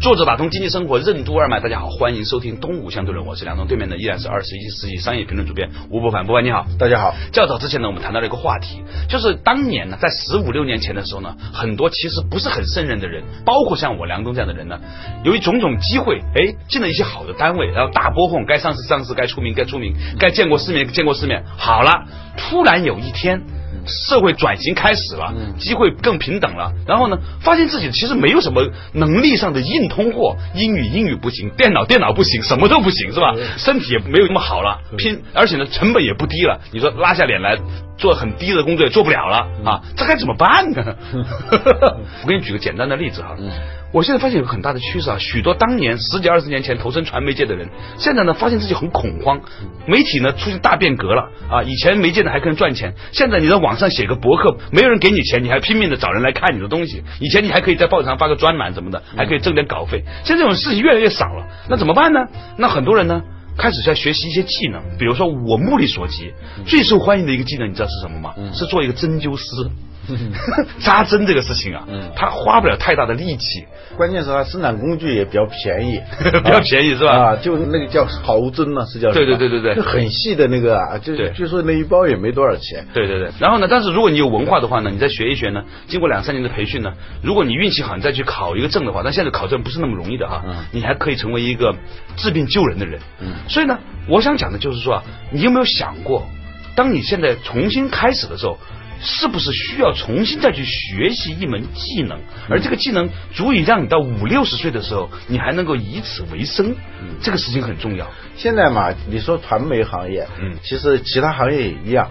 作者打通经济生活任督二脉，大家好，欢迎收听东吴相对论，我是梁东，对面的依然是二十一世纪商业评论主编吴伯凡，伯凡你好，大家好。较早之前呢，我们谈到了一个话题，就是当年呢，在十五六年前的时候呢，很多其实不是很胜任的人，包括像我梁东这样的人呢，由于种种机会，哎，进了一些好的单位，然后大波混，该上市上市，该出名该出名，该见过世面见过世面，好了，突然有一天。社会转型开始了，机会更平等了。然后呢，发现自己其实没有什么能力上的硬通货，英语英语不行，电脑电脑不行，什么都不行，是吧？身体也没有那么好了，拼，而且呢，成本也不低了。你说拉下脸来做很低的工作也做不了了啊，这该怎么办呢？我给你举个简单的例子哈。我现在发现有个很大的趋势啊，许多当年十几二十年前投身传媒界的人，现在呢发现自己很恐慌，媒体呢出现大变革了啊！以前媒介呢还可以赚钱，现在你在网上写个博客，没有人给你钱，你还拼命的找人来看你的东西。以前你还可以在报纸上发个专栏什么的，还可以挣点稿费，现在这种事情越来越少了，那怎么办呢？那很多人呢开始在学习一些技能，比如说我目力所及，最受欢迎的一个技能你知道是什么吗？是做一个针灸师。扎针这个事情啊，嗯，他花不了太大的力气，关键是他生产工具也比较便宜，比较便宜是吧？啊，就那个叫毫针嘛，是叫对对对对对，就很细的那个啊，就据说那一包也没多少钱。对对对，然后呢，但是如果你有文化的话呢，你再学一学呢，经过两三年的培训呢，如果你运气好，你再去考一个证的话，但现在考证不是那么容易的哈，你还可以成为一个治病救人的人。嗯，所以呢，我想讲的就是说啊，你有没有想过，当你现在重新开始的时候？是不是需要重新再去学习一门技能？而这个技能足以让你到五六十岁的时候，你还能够以此为生。这个事情很重要。现在嘛，你说传媒行业，嗯，其实其他行业也一样。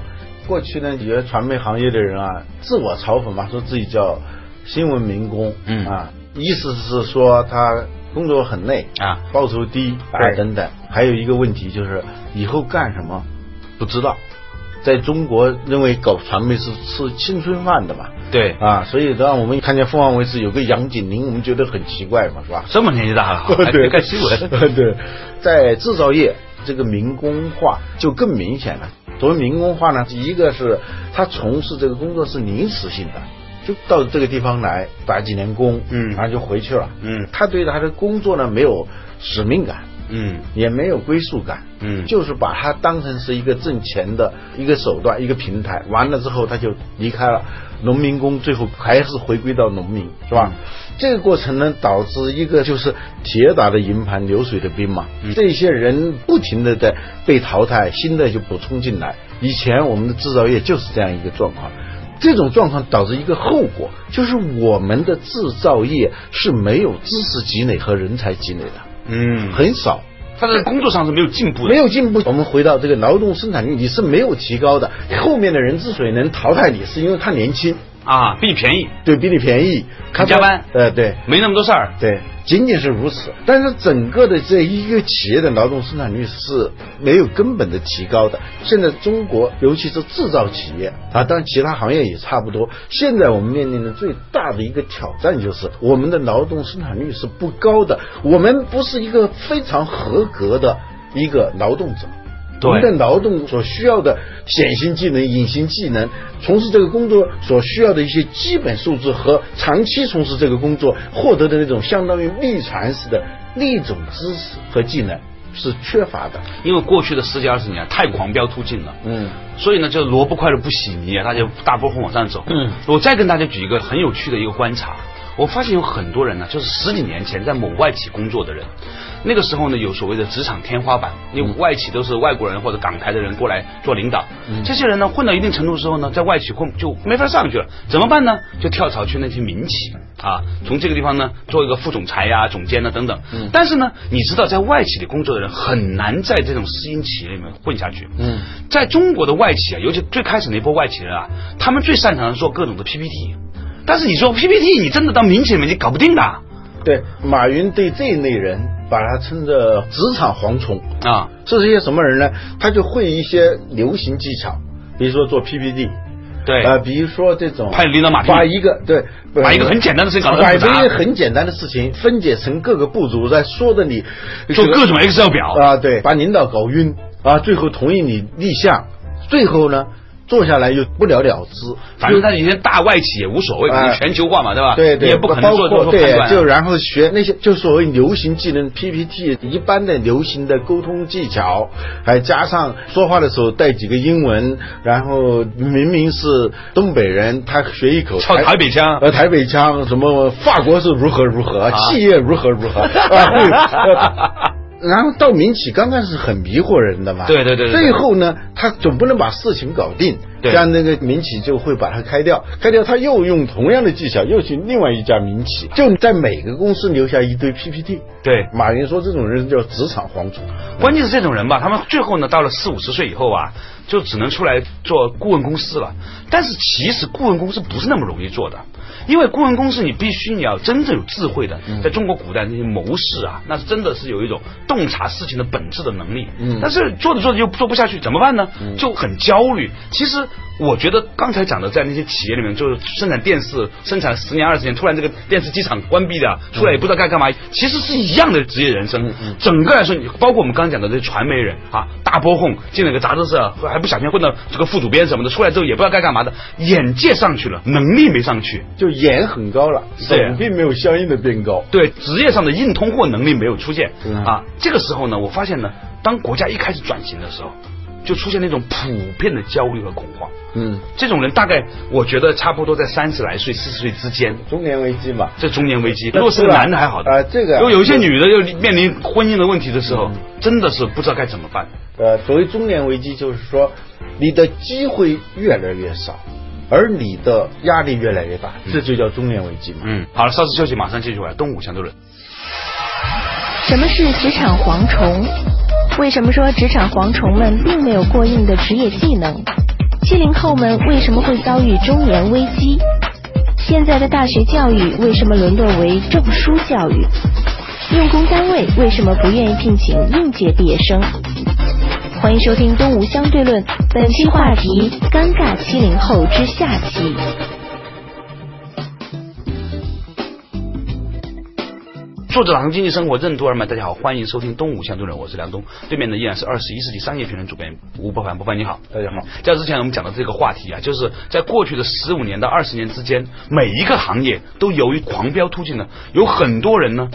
过去呢，觉得传媒行业的人啊，自我嘲讽嘛，说自己叫新闻民工，嗯啊，意思是说他工作很累啊，报酬低啊等等。还有一个问题就是以后干什么不知道。在中国，认为搞传媒是吃青春饭的嘛？对啊，所以让我们看见凤凰卫视有个杨锦麟，我们觉得很奇怪嘛，是吧？这么年纪大了，还看新闻？对，在制造业这个民工化就更明显了。所谓民工化呢，一个是他从事这个工作是临时性的，就到这个地方来打几年工，嗯，然后就回去了，嗯，他对他的工作呢没有使命感。嗯，也没有归属感，嗯，就是把它当成是一个挣钱的一个手段，一个平台。完了之后他就离开了，农民工最后还是回归到农民，是吧？这个过程呢，导致一个就是铁打的营盘流水的兵嘛。这些人不停的在被淘汰，新的就补充进来。以前我们的制造业就是这样一个状况，这种状况导致一个后果，就是我们的制造业是没有知识积累和人才积累的。嗯，很少，他在工作上是没有进步的，没有进步。我们回到这个劳动生产率，你是没有提高的。后面的人之所以能淘汰你，是因为他年轻。啊，比你便宜，对比你便宜，看加班，呃，对，没那么多事儿，对，仅仅是如此。但是整个的这一个企业的劳动生产率是没有根本的提高的。现在中国，尤其是制造企业啊，当然其他行业也差不多。现在我们面临的最大的一个挑战就是我们的劳动生产率是不高的，我们不是一个非常合格的一个劳动者。我们的劳动所需要的显性技能、隐形技能，从事这个工作所需要的一些基本素质和长期从事这个工作获得的那种相当于秘传式的那种知识和技能是缺乏的。因为过去的十几二十年太狂飙突进了，嗯，所以呢，就萝卜快了不洗泥啊，大家大波峰往上走。嗯，我再跟大家举一个很有趣的一个观察。我发现有很多人呢，就是十几年前在某外企工作的人，那个时候呢有所谓的职场天花板，因为外企都是外国人或者港台的人过来做领导，这些人呢混到一定程度之后呢，在外企混就没法上去了，怎么办呢？就跳槽去那些民企啊，从这个地方呢做一个副总裁呀、总监呐等等。但是呢，你知道在外企里工作的人很难在这种私营企业里面混下去。嗯，在中国的外企啊，尤其最开始那波外企人啊，他们最擅长的做各种的 PPT。但是你说 PPT，你真的到民企里面你搞不定的。对，马云对这一类人把他称作职场蝗虫。啊。是些什么人呢？他就会一些流行技巧，比如说做 PPT，对，呃，比如说这种派领导马屁。把一个对，把一个很简单的事情搞得把一很复杂。个很简单的事情分解成各个步骤，再说的你做各种 Excel 表。啊，对，把领导搞晕啊，最后同意你立项，最后呢做下来又不了了之，反正他有些大外企也无所谓，全球化嘛，对吧？对对，也不可能做。对，就然后学那些就所谓流行技能 PPT 一般的流行的沟通技巧，还加上说话的时候带几个英文，然后明明是东北人，他学一口操台北腔呃，台北腔，什么法国是如何如何，啊企业如何如何，啊 然后到民企刚开始很迷惑人的嘛，对对对对对最后呢，他总不能把事情搞定，对这样那个民企就会把它开掉，开掉他又用同样的技巧又去另外一家民企，就在每个公司留下一堆 PPT。对，马云说这种人叫职场蝗虫。关键是这种人吧，他们最后呢，到了四五十岁以后啊，就只能出来做顾问公司了。但是其实顾问公司不是那么容易做的，因为顾问公司你必须你要真正有智慧的，嗯在中国古代那些谋士啊，那是真的是有一种洞察事情的本质的能力。嗯但是做着做着又做不下去，怎么办呢？就很焦虑。其实。我觉得刚才讲的，在那些企业里面，就是生产电视，生产十年二十年，突然这个电视机厂关闭的，出来也不知道该干嘛，其实是一样的职业人生。整个来说，你包括我们刚刚讲的这些传媒人啊，大波混进了个杂志社，还不小心混到这个副主编什么的，出来之后也不知道该干嘛的，眼界上去了，能力没上去。就眼很高了，手并没有相应的变高。对职业上的硬通货能力没有出现嗯啊。这个时候呢，我发现呢，当国家一开始转型的时候，就出现那种普遍的焦虑和恐慌。嗯，这种人大概我觉得差不多在三十来岁、四十岁之间，中年危机嘛。这中年危机。如果是个男的还好的，啊这个如果有一些女的又面临婚姻的问题的时候，真的是不知道该怎么办。呃，所谓中年危机，就是说你的机会越来越少，而你的压力越来越大，这就叫中年危机嘛。嗯，好了，稍事休息，马上继续回来。东吴相对论。什么是职场蝗虫？为什么说职场蝗虫们并没有过硬的职业技能？七零后们为什么会遭遇中年危机？现在的大学教育为什么沦落为证书教育？用工单位为什么不愿意聘请应届毕业生？欢迎收听《东吴相对论》，本期话题：尴尬七零后之下期。作者打通经济生活任督二脉，大家好，欢迎收听东吴相对论，我是梁东，对面的依然是二十一世纪商业评论主编吴伯凡，伯凡你好，大家好。在之前我们讲的这个话题啊，就是在过去的十五年到二十年之间，每一个行业都由于狂飙突进呢，有很多人呢。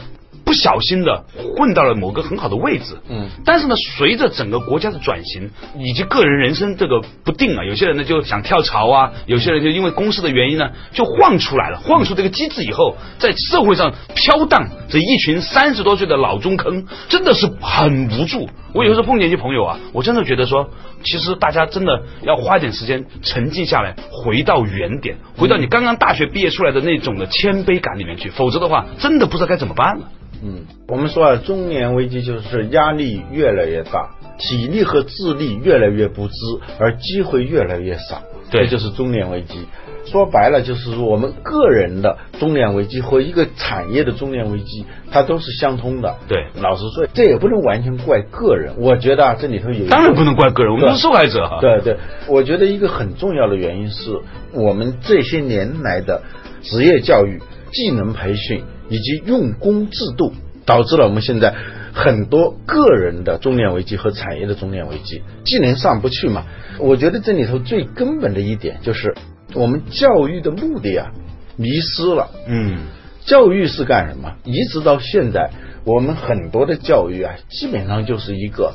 不小心的混到了某个很好的位置，嗯，但是呢，随着整个国家的转型以及个人人生这个不定啊，有些人呢就想跳槽啊，有些人就因为公司的原因呢就晃出来了，晃出这个机制以后，在社会上飘荡这一群三十多岁的老中坑，真的是很无助。我有时候碰见一些朋友啊，我真的觉得说，其实大家真的要花点时间沉静下来，回到原点，回到你刚刚大学毕业出来的那种的谦卑感里面去，否则的话，真的不知道该怎么办了。嗯，我们说啊，中年危机就是压力越来越大，体力和智力越来越不支，而机会越来越少，对这就是中年危机。说白了，就是说我们个人的中年危机和一个产业的中年危机，它都是相通的。对老实说，这也不能完全怪个人。我觉得啊，这里头有当然不能怪个人，我们都是受害者哈。对对，我觉得一个很重要的原因是我们这些年来的职业教育、技能培训以及用工制度，导致了我们现在很多个人的中年危机和产业的中年危机，技能上不去嘛。我觉得这里头最根本的一点就是我们教育的目的啊迷失了。嗯，教育是干什么？一直到现在，我们很多的教育啊，基本上就是一个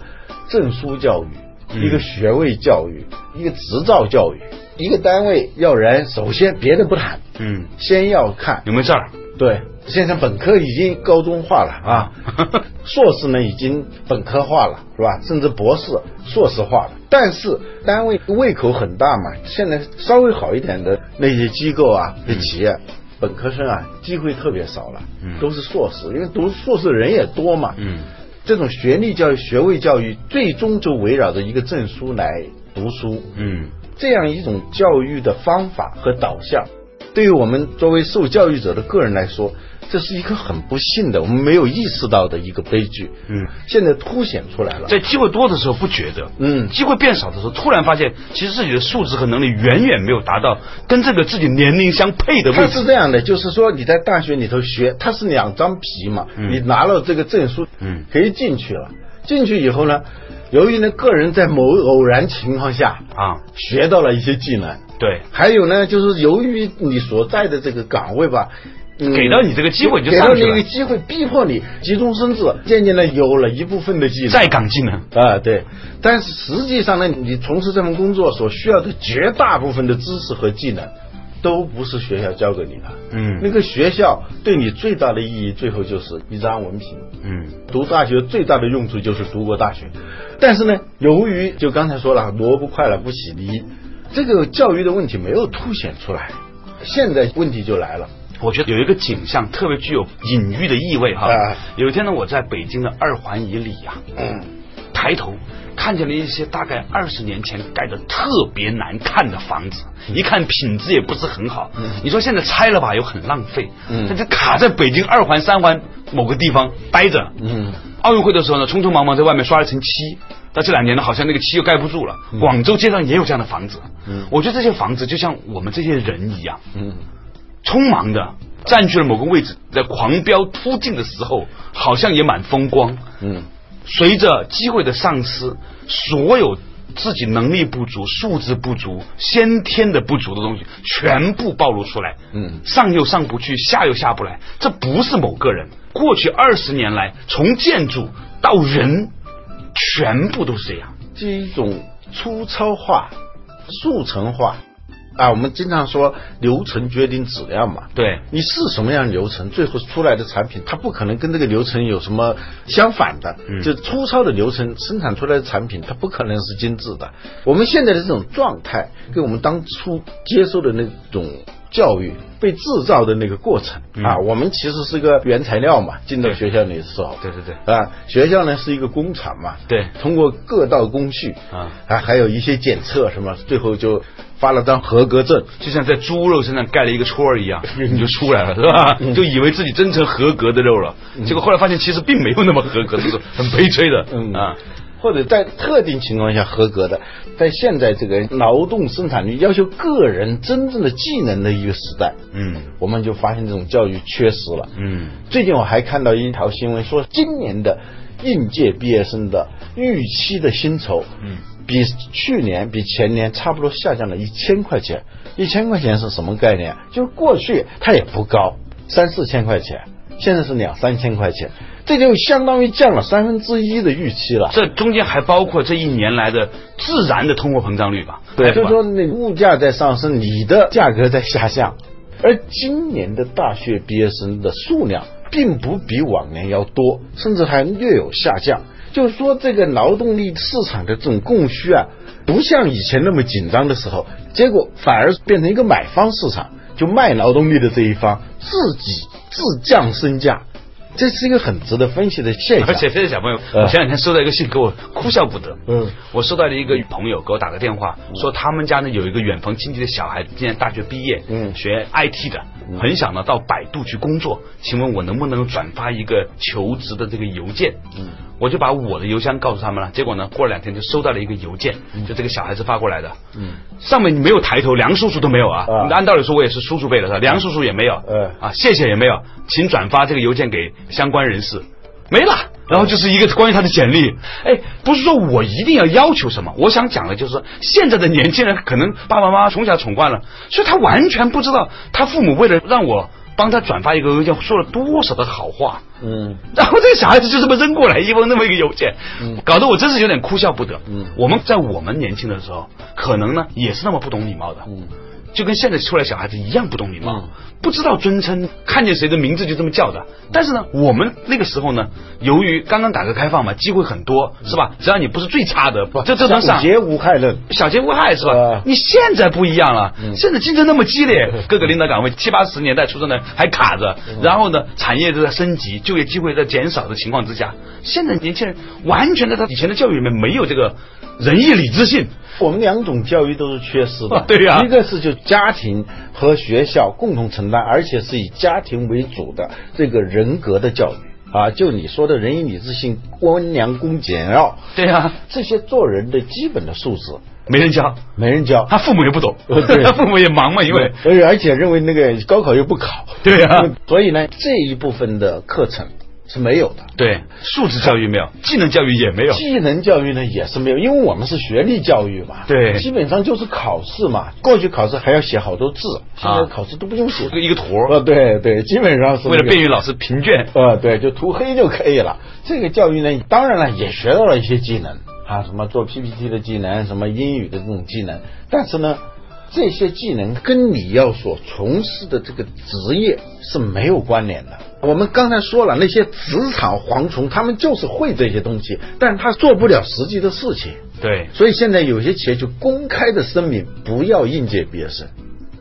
证书教育，嗯一个学位教育，一个执照教育。一个单位要人，首先别的不谈，嗯，先要看有没有证儿？对，现在本科已经高中化了啊，硕士呢已经本科化了，是吧？甚至博士、硕士化了。但是单位胃口很大嘛，现在稍微好一点的那些机构啊、那企业，本科生啊机会特别少了，都是硕士，因为读硕士人也多嘛。嗯，这种学历教育、学位教育，最终就围绕着一个证书来读书。嗯，这样一种教育的方法和导向，对于我们作为受教育者的个人来说，这是一个很不幸的，我们没有意识到的一个悲剧。嗯，现在凸显出来了。在机会多的时候不觉得，嗯机会变少的时候，突然发现其实自己的素质和能力远远没有达到跟这个自己年龄相配的它位置。是这样的，就是说你在大学里头学，它是两张皮嘛，嗯你拿了这个证书，嗯可以进去了。进去以后呢，由于呢个人在某偶然情况下啊，学到了一些技能，对，还有呢，就是由于你所在的这个岗位吧，嗯给到你这个机会你就给到你一个机会，逼迫你急中生智，渐渐的有了一部分的技能。在岗技能。啊，对，但是实际上呢，你从事这份工作所需要的绝大部分的知识和技能，都不是学校教给你的。嗯那个学校对你最大的意义，最后就是一张文凭。嗯读大学最大的用处就是读过大学，但是呢，由于就刚才说了，萝卜快了不洗泥，这个教育的问题没有凸显出来。现在问题就来了，我觉得有一个景象特别具有隐喻的意味哈。啊有一天呢，我在北京的二环以里呀、嗯，抬头看见了一些大概二十年前盖的特别难看的房子，一看品质也不是很好。你说现在拆了吧，又很浪费。嗯它就卡在北京二环、三环某个地方待着。嗯，奥运会的时候呢，匆匆忙忙在外面刷了层漆。但这两年呢，好像那个漆又盖不住了。广州街上也有这样的房子。嗯我觉得这些房子就像我们这些人一样，嗯，匆忙的占据了某个位置，在狂飙突进的时候，好像也蛮风光。嗯，随着机会的丧失，所有自己能力不足、素质不足、先天的不足的东西，全部暴露出来。嗯上又上不去，下又下不来。这不是某个人，过去二十年来，从建筑到人，全部都是这样。这一种粗糙化、速成化啊，我们经常说流程决定质量嘛。对，你是什么样流程，最后出来的产品，它不可能跟这个流程有什么相反的。嗯就粗糙的流程生产出来的产品，它不可能是精致的。我们现在的这种状态，跟我们当初接受的那种教育被制造的那个过程、嗯。啊，我们其实是个原材料嘛，进到学校里的时候。对对对啊，学校呢是一个工厂嘛，对。通过各道工序啊。啊，还有一些检测什么，最后就发了张合格证。就像在猪肉身上盖了一个戳儿一样，你就出来了，是吧？就以为自己真成合格的肉了，结果后来发现其实并没有那么合格，这个很悲催的。嗯。啊，或者在特定情况下合格的，在现在这个劳动生产率要求个人真正的技能的一个时代，嗯我们就发现这种教育缺失了。嗯最近我还看到一条新闻说，今年的应届毕业生的预期的薪酬，嗯，比去年、比前年差不多下降了一千块钱。一千块钱是什么概念？就是过去它也不高，三四千块钱，现在是两三千块钱，这就相当于降了三分之一的预期了。这中间还包括这一年来的自然的通货膨胀率吧？对，就是说那物价在上升，你的价格在下降，而今年的大学毕业生的数量并不比往年要多，甚至还略有下降。就是说，这个劳动力市场的这种供需啊，不像以前那么紧张的时候，结果反而变成一个买方市场，就卖劳动力的这一方自己自降身价，这是一个很值得分析的现象。而且这些小朋友，呃我前两天收到一个信，给我哭笑不得。嗯，我收到了一个朋友给我打个电话，说他们家呢有一个远房亲戚的小孩，今年大学毕业，嗯学 IT 的，很想呢到百度去工作，请问我能不能转发一个求职的这个邮件？嗯，我就把我的邮箱告诉他们了，结果呢过了两天就收到了一个邮件，就这个小孩子发过来的，嗯，上面没有抬头，梁叔叔都没有啊。啊。按道理说我也是叔叔辈的，是吧？梁叔叔也没有，嗯。啊，谢谢也没有，请转发这个邮件给相关人士，没了。然后就是一个关于他的简历，哎，不是说我一定要要求什么，我想讲的就是，现在的年轻人可能爸爸妈妈从小宠惯了，所以他完全不知道他父母为了让我帮他转发一个邮件，说了多少的好话。嗯然后这个小孩子就这么扔过来一封那么一个邮件，嗯搞得我真是有点哭笑不得。嗯我们在我们年轻的时候，可能呢也是那么不懂礼貌的。嗯就跟现在出来小孩子一样不懂礼貌，嗯不知道尊称，看见谁的名字就这么叫的。但是呢，我们那个时候呢，由于刚刚改革开放嘛，机会很多，是吧？只要你不是最差的，这这能上。小节无害论。小节无害是吧？呃你现在不一样了，嗯现在竞争那么激烈，各个领导岗位七八十年代出生的还卡着，嗯然后呢，产业都在升级，就业机会在减少的情况之下，现在年轻人完全在他以前的教育里面没有这个仁义礼智信。我们两种教育都是缺失的，啊 对呀。一个是就家庭和学校共同承担，而且是以家庭为主的这个人格的教育。啊，就你说的仁义礼智信、温良恭俭让，对呀、这些做人的基本的素质没人教，没人教，他父母也不懂，他父母也忙嘛，因为。而且而且认为那个高考又不考，对呀。所以呢这一部分的课程是没有的。对素质教育没有，技能教育也没有。技能教育呢也是没有，因为我们是学历教育嘛，对基本上就是考试嘛。过去考试还要写好多字，现在啊考试都不用写一，个一个图，呃，对对，基本上是为了便于老师评卷。呃，对，就涂黑就可以了。这个教育呢，当然了，也学到了一些技能啊，什么做 PPT 的技能，什么英语的这种技能。但是呢，这些技能跟你要所从事的这个职业是没有关联的。我们刚才说了，那些职场蝗虫，他们就是会这些东西，但他做不了实际的事情。对，所以现在有些企业就公开的声明不要应届毕业生，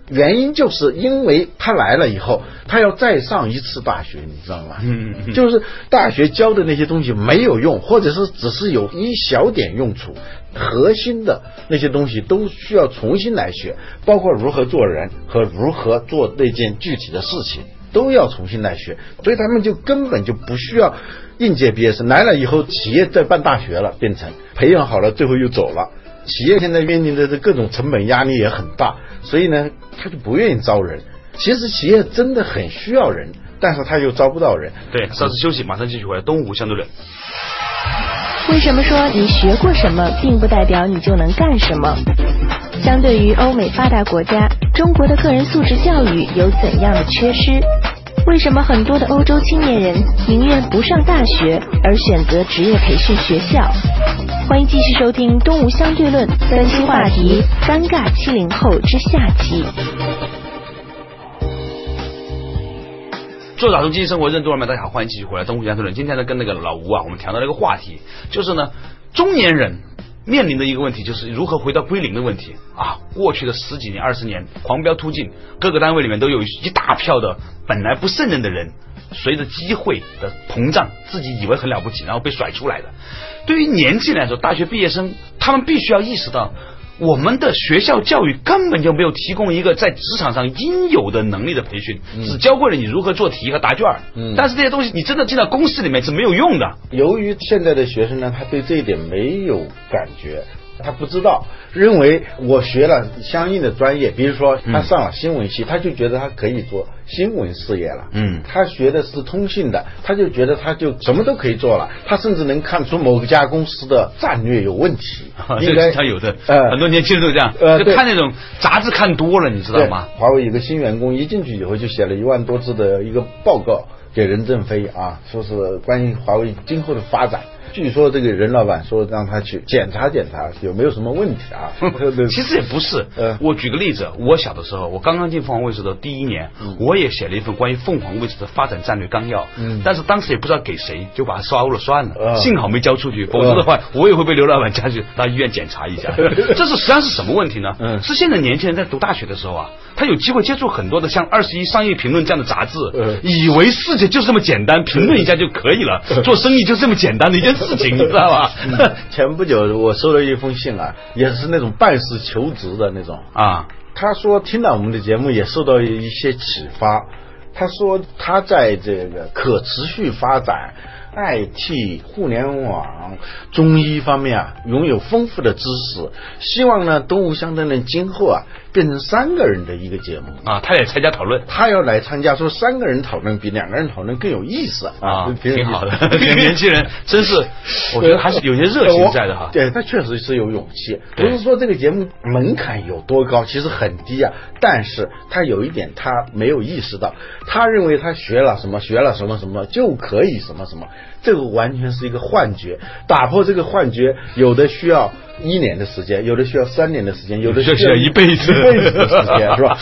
原因就是因为他来了以后，他要再上一次大学，你知道吗？嗯嗯嗯就是大学教的那些东西没有用，或者是只是有一小点用处，核心的那些东西都需要重新来学，包括如何做人和如何做那件具体的事情。都要重新来学，所以他们就根本就不需要应届毕业生来了以后，企业在办大学了，变成培养好了，最后又走了。企业现在面临的这各种成本压力也很大，所以呢，他就不愿意招人。其实企业真的很需要人，但是他又招不到人。对，稍事休息，马上继续回来。东吴相对论，为什么说你学过什么，并不代表你就能干什么？相对于欧美发达国家，中国的个人素质教育有怎样的缺失？为什么很多的欧洲青年人宁愿不上大学，而选择职业培训学校？欢迎继续收听《东吴相对论》，本期话题：尴尬七零后之下集。做早中经济生活任督二脉，大家好，欢迎继续回来。东吴相对论，今天呢跟那个老吴啊，我们谈到了一个话题，就是呢中年人面临的一个问题，就是如何回到归零的问题啊。过去的十几年、二十年狂飙突进，各个单位里面都有一大票的本来不胜任的人，随着机会的膨胀，自己以为很了不起，然后被甩出来的。对于年轻人来说，大学毕业生他们必须要意识到。我们的学校教育根本就没有提供一个在职场上应有的能力的培训，只教会了你如何做题和答卷儿。嗯但是这些东西你真的进到公司里面是没有用的。由于现在的学生呢，他对这一点没有感觉，他不知道，认为我学了相应的专业，比如说他上了新闻系，他就觉得他可以做新闻事业了。嗯他学的是通信的，他就觉得他就什么都可以做了，他甚至能看出某家公司的战略有问题，这应该是他有的，呃很多年轻人都这样，就呃就看那种杂志看多了，你知道吗？华为有个新员工一进去以后就写了一万多字的一个报告给任正非啊，说是关于华为今后的发展。据说这个任老板说让他去检查检查有没有什么问题啊。其实也不是。呃，我举个例子，我小的时候，我刚刚进凤凰卫视的第一年，我也写了一份关于凤凰卫视的发展战略纲要，嗯。但是当时也不知道给谁，就把它烧了算了，呃。幸好没交出去，否则的话，我也会被刘老板叫去到医院检查一下。这是实际上是什么问题呢？嗯。是现在年轻人在读大学的时候啊，他有机会接触很多的像《二十一商业评论》这样的杂志，嗯以为世界就是这么简单，评论一下就可以了，做生意就这么简单的一件事情，你知道吧？前不久我收了一封信啊，也是那种办事求职的那种。啊，他说听到我们的节目也受到一些启发。他说他在这个可持续发展、IT、互联网、中医方面啊，拥有丰富的知识。希望呢，东吴相对论今后啊，变成三个人的一个节目。啊，他也参加讨论。他要来参加，说三个人讨论比两个人讨论更有意思啊，挺好的。年轻人真是，我觉得还是有些热情在的哈。对他确实是有勇气，不是说这个节目门槛有多高，其实很低啊。但是他有一点他没有意识到，他认为他学了什么，学了什么什么就可以什么什么，这个完全是一个幻觉。打破这个幻觉，有的需要一年的时间，有的需要三年的时间，有的需要一辈子一辈子的时间，是吧？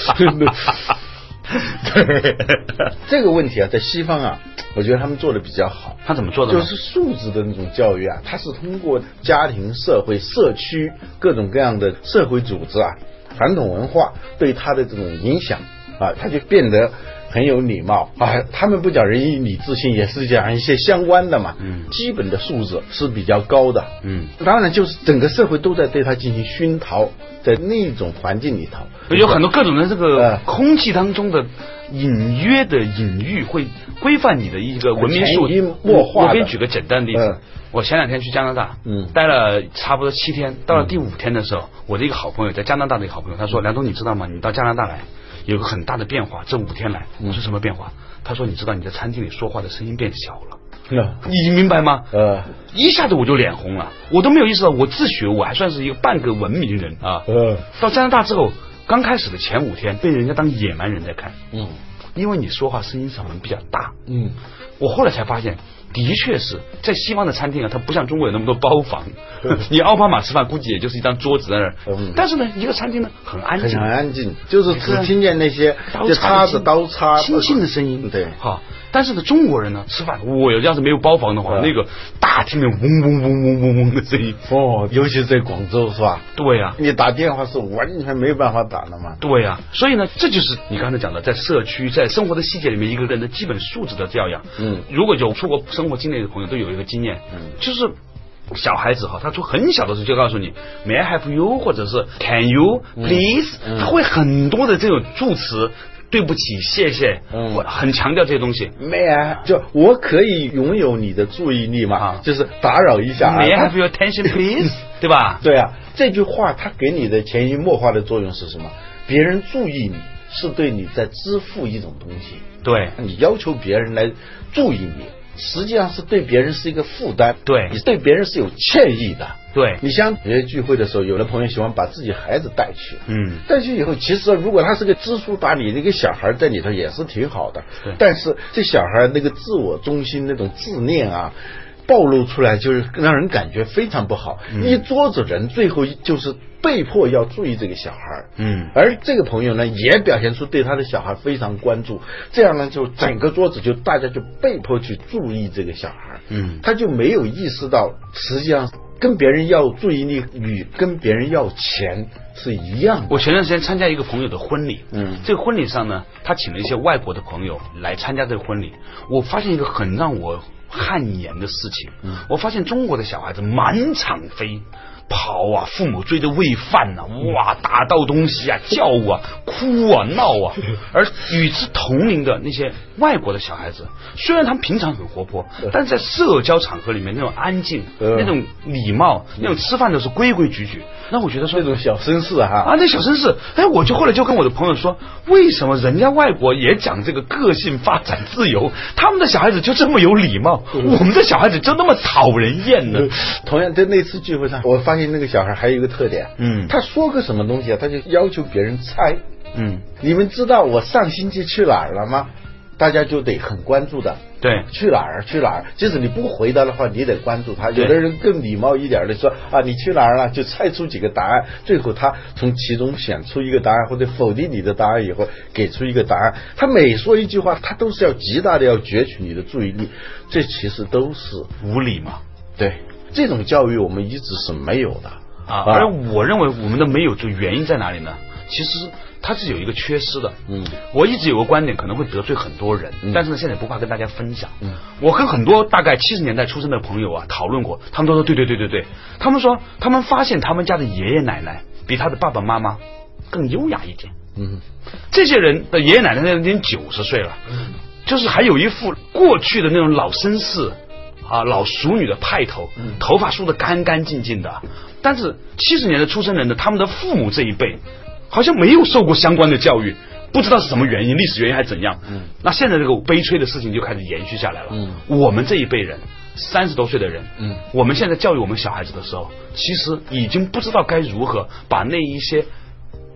对，这个问题啊，在西方啊，我觉得他们做的比较好。他怎么做的？就是素质的那种教育啊，它是通过家庭、社会、社区各种各样的社会组织啊，传统文化对他的这种影响啊，他就变得很有礼貌。啊。他们不讲仁义礼智信，也是讲一些相关的嘛。嗯。基本的素质是比较高的。嗯，当然就是整个社会都在对他进行熏陶，在那种环境里头，有很多各种的这个呃。空气当中的隐约的隐喻，会规范你的一个文明素潜移默化的。我给你举个简单的例子。嗯，我前两天去加拿大，嗯。待了差不多七天，到了第五天的时候，我的一个好朋友在加拿大的一个好朋友，他说：“梁总，你知道吗？你到加拿大来有个很大的变化，这五天来。”我说：“什么变化？”他说：“你知道你在餐厅里说话的声音变小了。”嗯你明白吗？呃一下子我就脸红了，我都没有意识到，我自学我还算是一个半个文明人啊。呃到加拿大之后，刚开始的前五天被人家当野蛮人在看，嗯因为你说话声音嗓门比较大。嗯。我后来才发现，的确是在西方的餐厅啊，它不像中国有那么多包房，你奥巴马吃饭估计也就是一张桌子在那儿嗯，但是呢，一个餐厅呢很安静，很安静，就是只听见那些就刀叉刀叉、轻轻的声音，对。好。但是呢，中国人呢吃饭，我要是没有包房的话，嗯。那个大厅里嗡嗡嗡嗡嗡嗡的声音，哦，尤其是在广州是吧？对呀、你打电话是完全没有办法打的嘛。对呀、所以呢，这就是你刚才讲的，在社区、在生活的细节里面，一个人的基本素质的教养。嗯。如果有出国生活经历的朋友，都有一个经验，嗯。就是小孩子哈，他从很小的时候就告诉你 “May I have you” 或者是 “Can you please”，、嗯。他会很多的这种助词，对不起、谢谢，嗯我很强调这些东西。May I？就我可以拥有你的注意力吗？啊就是打扰一下啊。May I have your attention, please？对吧？对啊，这句话它给你的潜移默化的作用是什么？别人注意你是对你在支付一种东西，对你要求别人来注意你，实际上是对别人是一个负担，对你对别人是有歉意的。对，你像有些聚会的时候，有的朋友喜欢把自己孩子带去，嗯，带去以后，其实如果他是个知书达理的一个小孩在里头，也是挺好的。但是这小孩那个自我中心那种自恋啊。暴露出来就是让人感觉非常不好，嗯。一桌子人最后就是被迫要注意这个小孩，嗯。而这个朋友呢也表现出对他的小孩非常关注，这样呢就整个桌子就大家就被迫去注意这个小孩，嗯。他就没有意识到，实际上跟别人要注意力与跟别人要钱是一样的。我前段时间参加一个朋友的婚礼，嗯。这个婚礼上呢，他请了一些外国的朋友来参加这个婚礼。我发现一个很让我汗颜的事情，嗯我发现中国的小孩子满场飞。跑啊，父母追着喂饭呐、哇，打到东西啊，叫啊，哭啊，闹啊。而与之同龄的那些外国的小孩子，虽然他们平常很活泼，但在社交场合里面那种安静、呃那种礼貌、那种吃饭都是规规矩矩。那我觉得说那种小绅士哈，啊，那小绅士，哎，我就后来就跟我的朋友说，为什么人家外国也讲这个个性发展自由，他们的小孩子就这么有礼貌，我们的小孩子就那么讨人厌呢？同样在那次聚会上，我发现那个小孩还有一个特点，嗯他说个什么东西啊，他就要求别人猜。嗯，你们知道我上星期去哪儿了吗？大家就得很关注的。对去哪儿去哪儿？即使你不回答的话，你得关注他。有的人更礼貌一点的说啊，你去哪儿了？就猜出几个答案，最后他从其中选出一个答案，或者否定你的答案以后，给出一个答案。他每说一句话，他都是要极大的要攫取你的注意力。这其实都是无理嘛。对这种教育，我们一直是没有的啊，而我认为我们的没有就原因在哪里呢？其实它是有一个缺失的。嗯，我一直有个观点，可能会得罪很多人，嗯但是呢，现在不怕跟大家分享。嗯，我跟很多大概七十年代出生的朋友啊讨论过，他们都说对对对对对，他们说他们发现他们家的爷爷奶奶比他的爸爸妈妈更优雅一点。嗯这些人的爷爷奶奶都已经九十岁了，嗯就是还有一副过去的那种老绅士啊、老熟女的派头，头发梳得干干净净的。但是七十年代出生人的，他们的父母这一辈好像没有受过相关的教育，不知道是什么原因，历史原因还是怎样。嗯那现在这个悲催的事情就开始延续下来了。嗯我们这一辈人。三十多岁的人，嗯我们现在教育我们小孩子的时候，其实已经不知道该如何把那一些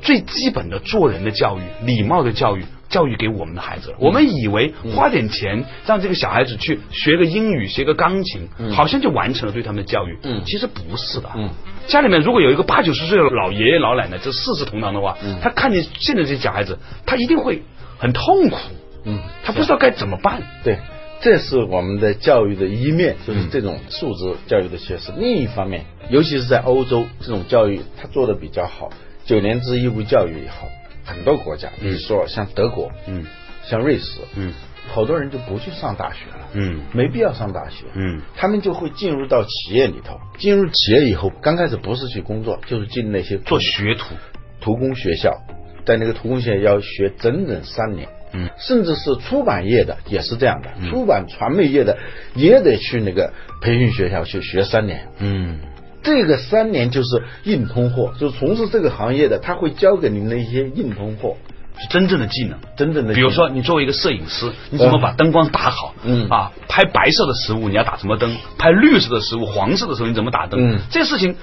最基本的做人的教育、礼貌的教育教育给我们的孩子了。我们以为花点钱让这个小孩子去学个英语、学个钢琴，好像就完成了对他们的教育。嗯其实不是的。嗯，家里面如果有一个八九十岁的老爷爷老奶奶，这四世同堂的话，嗯他看见现在这些小孩子，他一定会很痛苦。嗯，他不知道该怎么办。对，这是我们的教育的一面，就是嗯这种素质教育的缺失。另一方面，尤其是在欧洲，这种教育他做的比较好，九年制义务教育以后，很多国家，比如说像德国，嗯像瑞士，嗯好多人就不去上大学了，嗯没必要上大学，嗯他们就会进入到企业里头。进入企业以后，刚开始不是去工作，就是进那些做学徒。徒工学校，在那个徒工学校要学整整三年。嗯甚至是出版业的也是这样的，出版传媒业的也得去那个培训学校去学三年。嗯这个三年就是硬通货，就是从事这个行业的，他会教给你那些硬通货，是真正的技能。真正的。比如说，，你作为一个摄影师，你怎么把灯光打好？嗯啊，拍白色的食物你要打什么灯？拍绿色的食物、黄色的时候你怎么打灯？嗯这个事情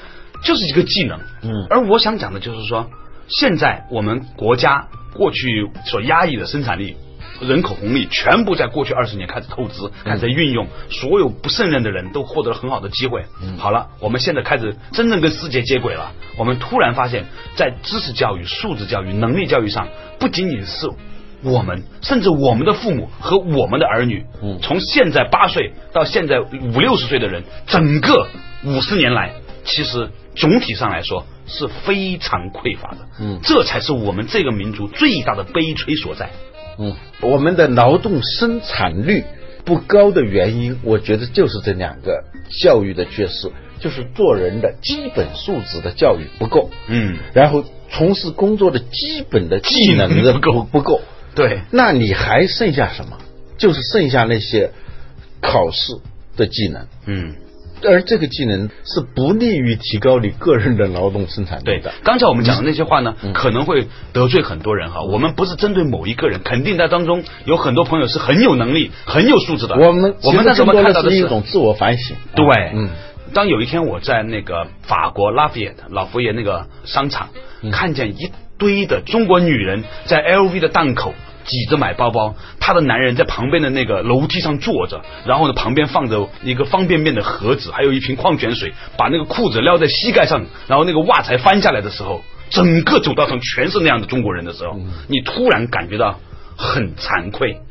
就是一个技能。嗯而我想讲的就是说，现在我们国家过去所压抑的生产力。人口红利全部在过去二十年开始透支，开始运用，所有不胜任的人都获得了很好的机会。好了，我们现在开始真正跟世界接轨了。我们突然发现，在知识教育、素质教育、能力教育上，不仅仅是我们，甚至我们的父母和我们的儿女，嗯从现在八岁到现在五六十岁的人，整个五十年来，其实总体上来说是非常匮乏的。嗯这才是我们这个民族最大的悲催所在。嗯，我们的劳动生产率不高的原因，我觉得就是这两个教育的缺失，就是做人的基本素质的教育不够，嗯，然后从事工作的基本的技能的不够。不不够，对，那你还剩下什么？就是剩下那些考试的技能，嗯。而这个技能是不利于提高你个人的劳动生产力对的。刚才我们讲的那些话呢，嗯可能会得罪很多人哈。我们不是针对某一个人，肯定在当中有很多朋友是很有能力、很有素质的。我们我们那时候其实更多看到的的是一种自我反省。对，嗯，当有一天我在那个法国拉菲耶老佛爷那个商场，嗯看见一堆的中国女人在 LV 的档口。挤着买包包，她的男人在旁边的那个楼梯上坐着，然后呢旁边放着一个方便面的盒子，还有一瓶矿泉水，把那个裤子撩在膝盖上，然后那个袜才翻下来的时候，整个走道上全是那样的中国人的时候，你突然感觉到很惭愧，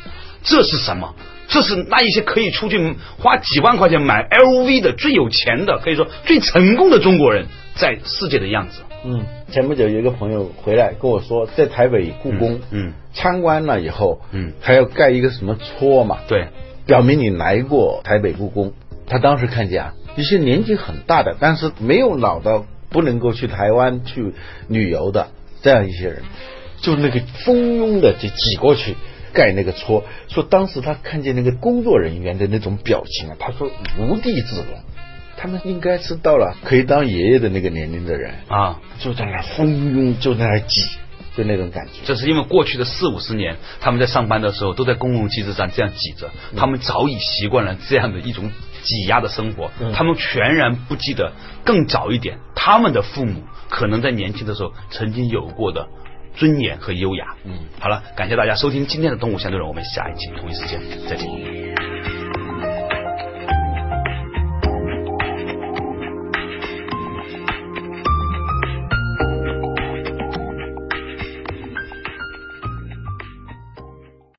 这是什么？这是那一些可以出去花几万块钱买 LV 的最有钱的，可以说最成功的中国人在世界的样子。嗯，前不久有一个朋友回来跟我说，在台北故宫，嗯嗯参观了以后，嗯还要盖一个什么戳嘛，对，表明你来过台北故宫。他当时看见啊，一些年纪很大的，但是没有老到不能够去台湾去旅游的这样一些人，就那个蜂拥的就挤过去盖那个戳，说当时他看见那个工作人员的那种表情啊，他说无地自容。他们应该是到了可以当爷爷的那个年龄的人，啊，就在那儿蜂拥，就在那儿挤，就那种感觉。这是因为过去的四五十年，他们在上班的时候都在公共汽车站这样挤着，他们早已习惯了这样的一种挤压的生活，嗯他们全然不记得更早一点，他们的父母可能在年轻的时候曾经有过的尊严和优雅。嗯，好了，感谢大家收听今天的《动物相对论》，我们下一期同一时间再见。